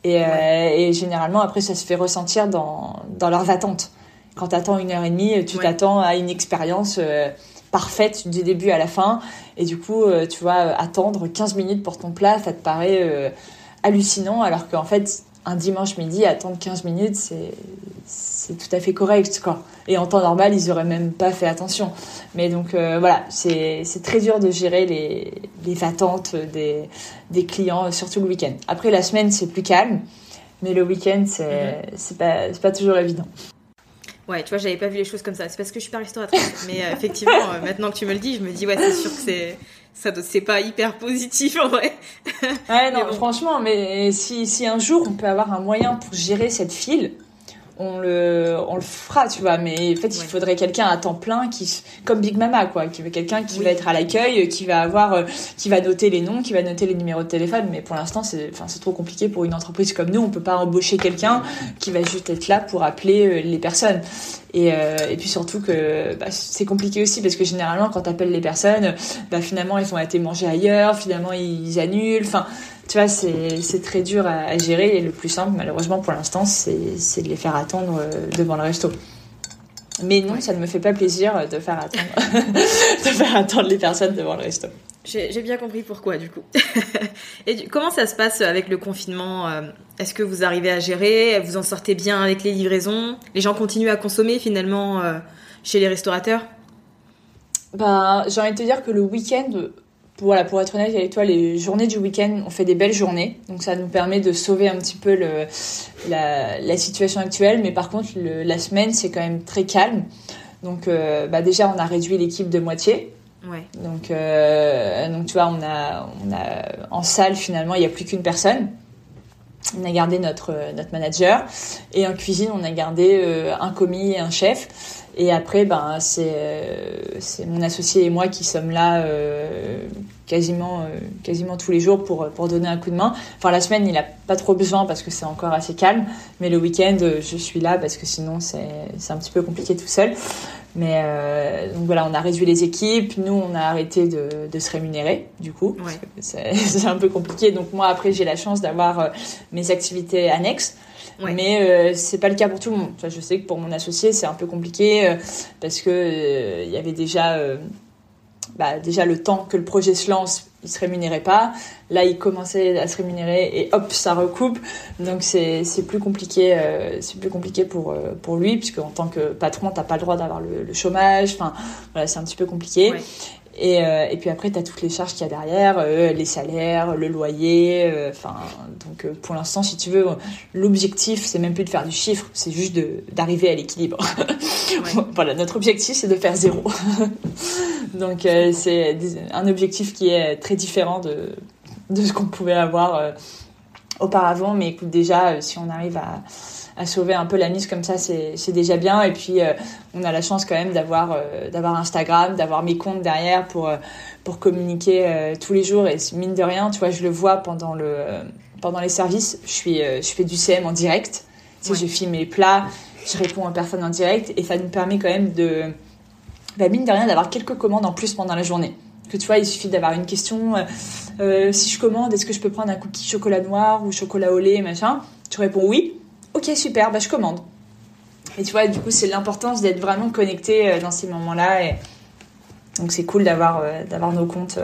Et, euh, et, généralement, après, ça se fait ressentir dans, dans leurs attentes. Quand tu attends une heure et demie, tu t'attends à une expérience euh, parfaite du début à la fin. Et du coup, euh, tu vois, attendre 15 minutes pour ton plat, ça te paraît hallucinant. Alors qu'en fait, un dimanche midi, attendre 15 minutes, c'est c'est tout à fait correct quoi. Et en temps normal, ils auraient même pas fait attention. Mais donc euh, voilà, c'est très dur de gérer les, les attentes des, des clients, surtout le week-end. Après la semaine, c'est plus calme, mais le week-end, c'est mm pas, pas toujours évident. Ouais, tu vois, j'avais pas vu les choses comme ça. C'est parce que je suis pas restauratrice. mais euh, effectivement, euh, maintenant que tu me le dis, je me dis, ouais, c'est sûr que c'est ça c'est pas hyper positif en vrai. Ouais, non, franchement, mais si, si un jour on peut avoir un moyen pour gérer cette file, on le, on le fera, tu vois. Mais en fait, il faudrait quelqu'un à temps plein qui, comme Big Mama, quoi, qui veut quelqu'un qui va être à l'accueil, qui va avoir, euh, qui va noter les noms, qui va noter les numéros de téléphone. Mais pour l'instant, c'est, enfin, c'est trop compliqué pour une entreprise comme nous. On peut pas embaucher quelqu'un qui va juste être là pour appeler euh, les personnes. Et, euh, et puis surtout que bah, c'est compliqué aussi parce que généralement, quand t'appelles les personnes, bah, finalement, ils vont été mangés ailleurs, finalement, ils annulent. Enfin, tu vois, c'est très dur à, gérer et le plus simple, malheureusement pour l'instant, c'est de les faire attendre euh, devant le resto. Mais non, ça ne me fait pas plaisir de faire attendre, de faire attendre les personnes devant le resto. J'ai bien compris pourquoi du coup. et comment ça se passe avec le confinement euh, Est-ce que vous arrivez à gérer? Vous en sortez bien avec les livraisons? Les gens continuent à consommer finalement euh, chez les restaurateurs? Bah, J'ai envie de te dire que le week-end, voilà, pour être honnête avec toi, les journées du week-end, on fait des belles journées. Donc ça nous permet de sauver un petit peu le, la, la situation actuelle. Mais par contre, le, la semaine, c'est quand même très calme. Donc euh, bah déjà, on a réduit l'équipe de moitié. Ouais. Donc, euh, donc tu vois, on a, on a en salle finalement, il n'y a plus qu'une personne. On a gardé notre notre manager et en cuisine, on a gardé euh, un commis et un chef. Et après, ben, c'est euh, c'est mon associé et moi qui sommes là euh, quasiment euh, quasiment tous les jours pour pour donner un coup de main. Enfin, la semaine, il a pas trop besoin parce que c'est encore assez calme, mais le week-end, je suis là parce que sinon c'est c'est un petit peu compliqué tout seul. Mais euh, donc voilà, on a réduit les équipes. Nous, on a arrêté de, de se rémunérer, du coup. Ouais. C'est un peu compliqué. Donc moi, après, j'ai la chance d'avoir mes activités annexes. Mais euh, c'est pas le cas pour tout le monde. je sais que pour mon associé, c'est un peu compliqué euh, parce que euh, il y avait déjà, bah, déjà le temps que le projet se lance il se rémunérait pas. Là, il commençait à se rémunérer et hop, ça recoupe. Donc c'est plus compliqué, euh, c'est plus compliqué pour euh, pour lui puisque en tant que patron, t'as pas le droit d'avoir le, chômage. Enfin, voilà, c'est un petit peu compliqué. Et, euh, et, puis après, tu as toutes les charges qu'il y a derrière, les salaires, le loyer. Enfin, donc pour l'instant, si tu veux, l'objectif, c'est même plus de faire du chiffre, c'est juste d'arriver à l'équilibre. voilà, notre objectif, c'est de faire zéro. Donc euh, c'est un objectif qui est très différent de, de ce qu'on pouvait avoir euh, auparavant. Mais écoute, déjà, euh, si on arrive à, à, sauver un peu la mise comme ça, c'est déjà bien. Et puis, on a la chance quand même d'avoir d'avoir Instagram, d'avoir mes comptes derrière pour, pour communiquer tous les jours. Et mine de rien, tu vois, je le vois pendant, le, pendant les services. Je, suis, je fais du CM en direct. Tu sais, je filme mes plats, je réponds aux personnes en direct. Et ça nous permet quand même de bah, mine de rien, d'avoir quelques commandes en plus pendant la journée. Que tu vois, il suffit d'avoir une question. Euh, euh, si je commande, est-ce que je peux prendre un cookie chocolat noir ou chocolat au lait, machin? Tu réponds oui. Ok, super, bah je commande. Et tu vois, du coup, c'est l'importance d'être vraiment connecté euh, dans ces moments-là. Et donc, c'est cool d'avoir d'avoir nos comptes,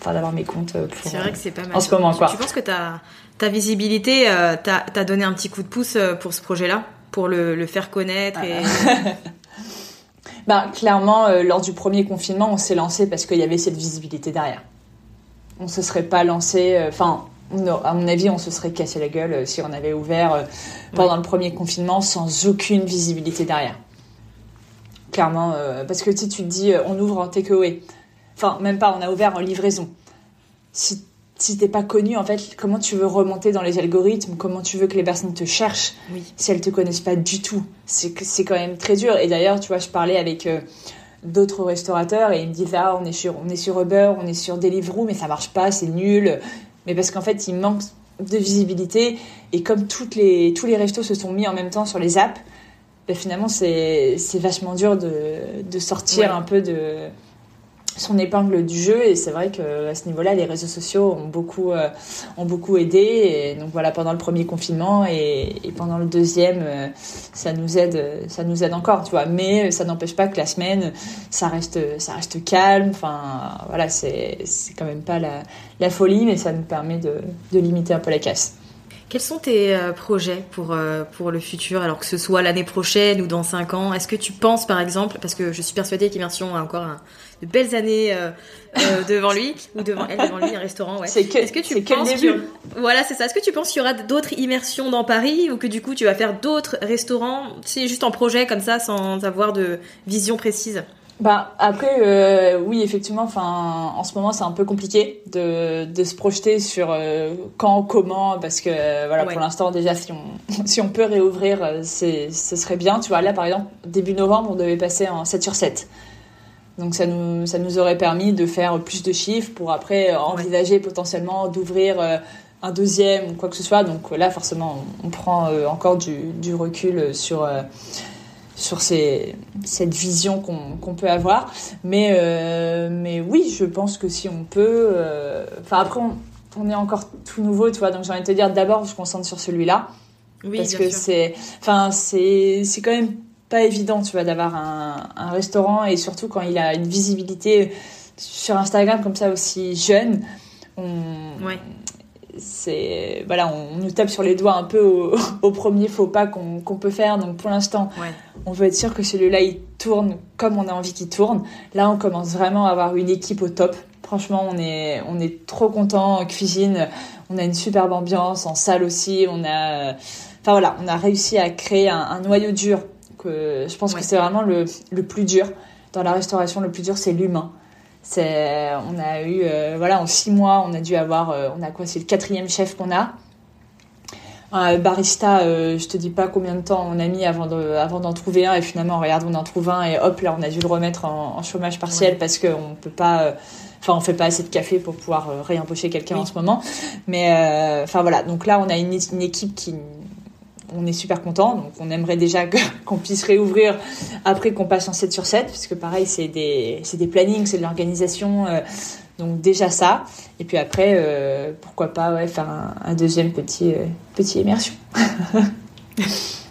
enfin d'avoir mes comptes C'est vrai que c'est pas mal. En ce moment, quoi. Tu penses que ta, ta visibilité t'a donné un petit coup de pouce pour ce projet-là? Pour le, le faire connaître et... Bah, clairement, euh, lors du premier confinement, on s'est lancé parce qu'il y avait cette visibilité derrière. On se serait pas lancé, euh, enfin, à mon avis, on se serait cassé la gueule euh, si on avait ouvert pendant le premier confinement sans aucune visibilité derrière. Clairement, parce que si tu te dis, on ouvre en takeaway, enfin, même pas, on a ouvert en livraison. Si si t'es pas connu, en fait, comment tu veux remonter dans les algorithmes? Comment tu veux que les personnes te cherchent? Si elles te connaissent pas du tout. C'est quand même très dur. Et d'ailleurs, tu vois, je parlais avec euh, d'autres restaurateurs et ils me disaient ah on est sur on est sur Uber, on est sur Deliveroo, mais ça marche pas, c'est nul. Mais parce qu'en fait, il manque de visibilité. Et comme toutes les tous les restos se sont mis en même temps sur les apps, ben finalement c'est c'est vachement dur de de sortir un peu de son épingle du jeu et c'est vrai que à ce niveau-là les réseaux sociaux ont beaucoup euh, ont beaucoup aidé et donc voilà pendant le premier confinement et, pendant le deuxième euh, ça nous aide ça nous aide encore tu vois. Mais ça n'empêche pas que la semaine ça reste ça reste calme enfin voilà c'est c'est quand même pas la, folie mais ça nous permet de, de limiter un peu la casse. Quels sont tes euh, projets pour, pour le futur, alors que ce soit l'année prochaine ou dans 5 ans Est-ce que tu penses, par exemple, parce que je suis persuadée qu'Immersion a encore un, de belles années euh, euh, devant lui ou devant elle, devant lui, un restaurant. Ouais. C'est que, Est-ce que tu penses que voilà, c'est ça. Est-ce que tu penses qu'il y aura d'autres immersions dans Paris ou que du coup tu vas faire d'autres restaurants, c'est juste en projet comme ça, sans avoir de vision précise? Bah après euh, oui effectivement enfin en ce moment c'est un peu compliqué de, de se projeter sur quand comment parce que voilà pour l'instant déjà si on si on peut réouvrir c'est ce serait bien tu vois là par exemple début novembre on devait passer en 7 sur 7 donc ça nous, ça nous aurait permis de faire plus de chiffres pour après euh, envisager potentiellement d'ouvrir euh, un deuxième ou quoi que ce soit. Donc là, forcément, on, prend euh, encore du, du recul sur, sur ces, cette vision qu'on peut avoir. Mais, mais oui, je pense que si on peut... Enfin, après, on, on, est encore tout nouveau, tu vois. Donc j'ai envie de te dire, d'abord, je concentre sur celui-là. Oui, parce que c'est... Enfin, c'est quand même pas évident, tu vois, d'avoir un, un, restaurant et surtout quand il a une visibilité sur Instagram comme ça aussi jeune. On, ouais. c'est voilà, on, nous tape sur les doigts un peu au, au premier faux pas qu'on peut faire. Donc pour l'instant, ouais. on veut être sûr que celui-là il tourne comme on a envie qu'il tourne. Là, on commence vraiment à avoir une équipe au top. Franchement, on est on est trop content en cuisine. On a une superbe ambiance en salle aussi. On a enfin voilà, on a réussi à créer un, un noyau dur je pense que c'est vraiment le, le, plus dur dans la restauration. Le plus dur, c'est l'humain. C'est, on a eu, euh, voilà, en six mois, on a dû avoir, euh, on a quoi C'est le quatrième chef qu'on a. Un barista, euh, je te dis pas combien de temps on a mis avant, de, avant d'en trouver un et finalement regarde on en trouve un et hop là on a dû le remettre en, chômage partiel parce qu'on peut pas enfin on fait pas assez de café pour pouvoir réembaucher quelqu'un en ce moment mais enfin voilà donc là on a une, une équipe qui on est super content. Donc, on aimerait déjà qu'on puisse réouvrir après qu'on passe en 7 sur 7, parce que pareil, c'est des, des plannings, c'est de l'organisation. Euh, donc, déjà ça. Et puis après, euh, pourquoi pas ouais, faire un, deuxième petit, euh, petit immersion.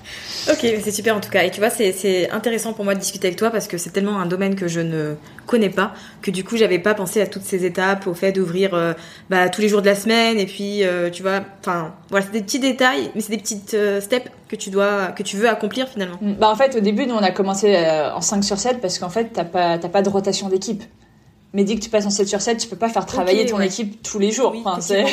Ok, c'est super en tout cas. Et tu vois, c'est intéressant pour moi de discuter avec toi parce que c'est tellement un domaine que je ne connais pas que du coup, j'avais pas pensé à toutes ces étapes, au fait d'ouvrir euh, bah, tous les jours de la semaine et puis, euh, tu vois, enfin, voilà, c'est des petits détails, mais c'est des petites euh, steps que tu dois, que tu veux accomplir finalement. Bah en fait, au début, nous on a commencé en 5 sur 7 parce qu'en fait, t'as pas, pas de rotation d'équipe mais dès que tu passes en 7 sur 7, tu peux pas faire travailler ton équipe tous les jours. enfin, c'est...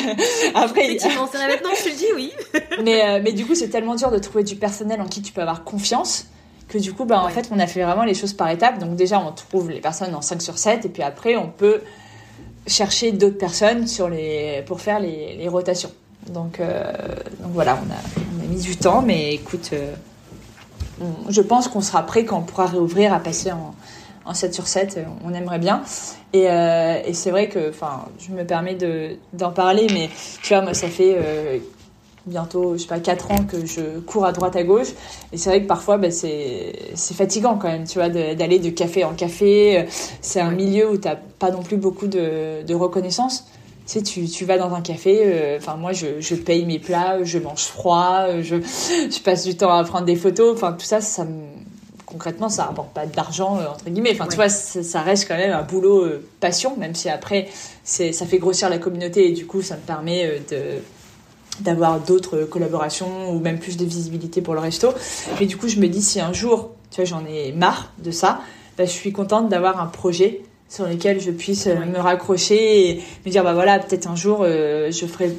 Après, effectivement, c'est maintenant que je te le dis, oui. mais, euh, mais du coup, c'est tellement dur de trouver du personnel en qui tu peux avoir confiance que du coup, bah, en fait, on a fait vraiment les choses par étapes. Donc déjà, on trouve les personnes en 5 sur 7 et puis après, on peut chercher d'autres personnes sur les... pour faire les, les rotations. Donc, euh, donc voilà, on a, on a, mis du temps, mais écoute, euh, je pense qu'on sera prêt quand on pourra réouvrir à passer en en 7 sur 7, euh, on aimerait bien. Et, euh, et c'est vrai que, enfin, je me permets d'en parler, mais tu vois, moi, ça fait euh, bientôt, je sais pas, 4 ans que je cours à droite à gauche. Et c'est vrai que parfois, bah, c'est fatigant quand même, tu vois, d'aller de, café en café. C'est un milieu où tu n'as pas non plus beaucoup de, de reconnaissance. Tu sais, tu, tu, vas dans un café, moi je, je, paye mes plats, je mange froid, je, je passe du temps à prendre des photos, enfin tout ça, ça me, concrètement, ça rapporte pas d'argent, euh, entre guillemets. Enfin, tu vois, ça reste quand même un boulot euh, passion, même si après, ça fait grossir la communauté et du coup, ça me permet euh, de d'avoir d'autres collaborations ou même plus de visibilité pour le resto. Mais du coup, je me dis, si un jour, tu vois, j'en ai marre de ça, bah, je suis contente d'avoir un projet sur lequel je puisse me raccrocher et me dire, bah voilà, peut-être un jour, je ferai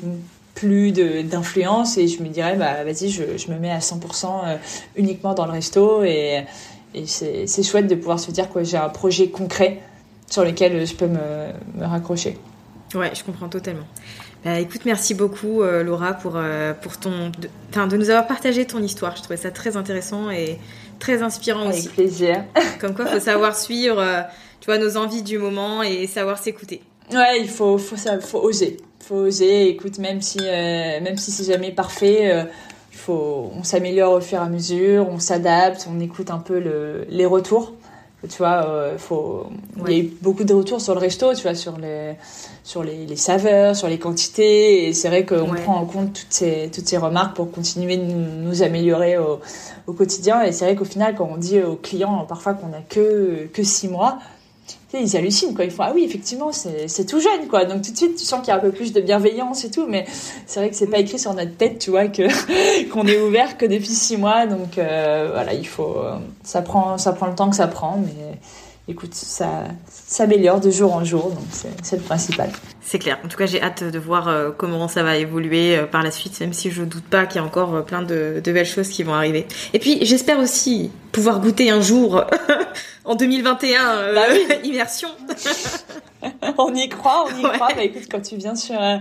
plus d'influence et je me dirais bah vas-y je, je, me mets à 100% euh, uniquement dans le resto et, et c'est chouette de pouvoir se dire que j'ai un projet concret sur lequel je peux me, me raccrocher. Ouais, je comprends totalement. Bah, écoute, merci beaucoup euh, Laura pour, euh, pour ton, de, de, nous avoir partagé ton histoire. Je trouvais ça très intéressant et très inspirant Avec aussi. plaisir. Comme quoi, il faut savoir suivre, tu vois, nos envies du moment et savoir s'écouter. Ouais, il faut, faut, ça, faut oser faut oser. Écoute, même si, euh, même si c'est jamais parfait, euh, faut, on s'améliore au fur et à mesure, on s'adapte, on écoute un peu le, les retours. Tu vois, euh, faut, il y a eu beaucoup de retours sur le resto, tu vois, sur les, sur les, les saveurs, sur les quantités. Et c'est vrai qu'on prend en compte toutes ces, toutes ces remarques pour continuer de nous, nous améliorer au, au quotidien. Et c'est vrai qu'au final, quand on dit aux clients parfois qu'on a que, que six mois, ils hallucinent quoi. Ils font ah oui effectivement c'est tout jeune quoi. Donc tout de suite tu sens qu'il y a un peu plus de bienveillance et tout mais c'est vrai que c'est pas écrit sur notre tête tu vois que qu'on est ouvert que depuis six mois. Donc euh, voilà il faut ça prend ça prend le temps que ça prend mais écoute ça s'améliore de jour en jour. Donc c'est le principal. C'est clair. En tout cas j'ai hâte de voir euh, comment ça va évoluer euh, par la suite même si je doute pas qu'il y a encore plein de, de belles choses qui vont arriver. Et puis j'espère aussi pouvoir goûter un jour en 2021 euh, bah immersion. on y croit, on y croit. Bah écoute, quand tu viens sur euh,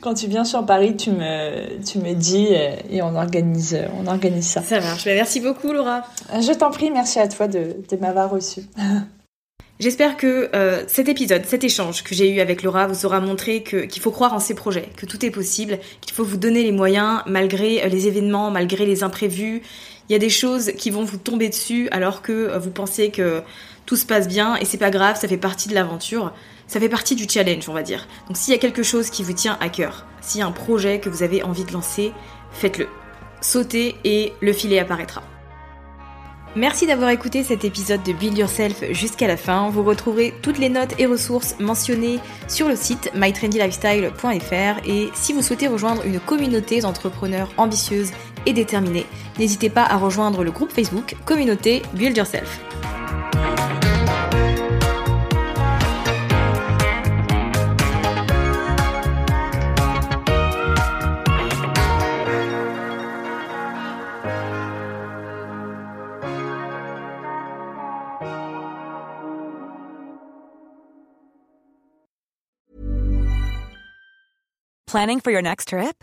quand tu viens sur Paris, tu me tu me dis euh, et on organise on organise ça. Ça marche. Bah, merci beaucoup Laura. Je t'en prie, merci à toi de, de m'avoir reçu. J'espère que cet épisode, cet échange que j'ai eu avec Laura vous aura montré qu'il faut croire en ses projets, que tout est possible, qu'il faut vous donner les moyens malgré les événements, malgré les imprévus il y a des choses qui vont vous tomber dessus alors que euh, vous pensez que tout se passe bien et c'est pas grave, ça fait partie de l'aventure. Ça fait partie du challenge, on va dire. Donc s'il y a quelque chose qui vous tient à cœur, s'il y a un projet que vous avez envie de lancer, faites-le. Sautez et le filet apparaîtra. Merci d'avoir écouté cet épisode de Build Yourself jusqu'à la fin. Vous retrouverez toutes les notes et ressources mentionnées sur le site mytrendylifestyle.fr et si vous souhaitez rejoindre une communauté d'entrepreneurs ambitieuses et déterminées, n'hésitez pas à rejoindre le groupe Facebook Communauté Build Yourself. Planning for your next trip?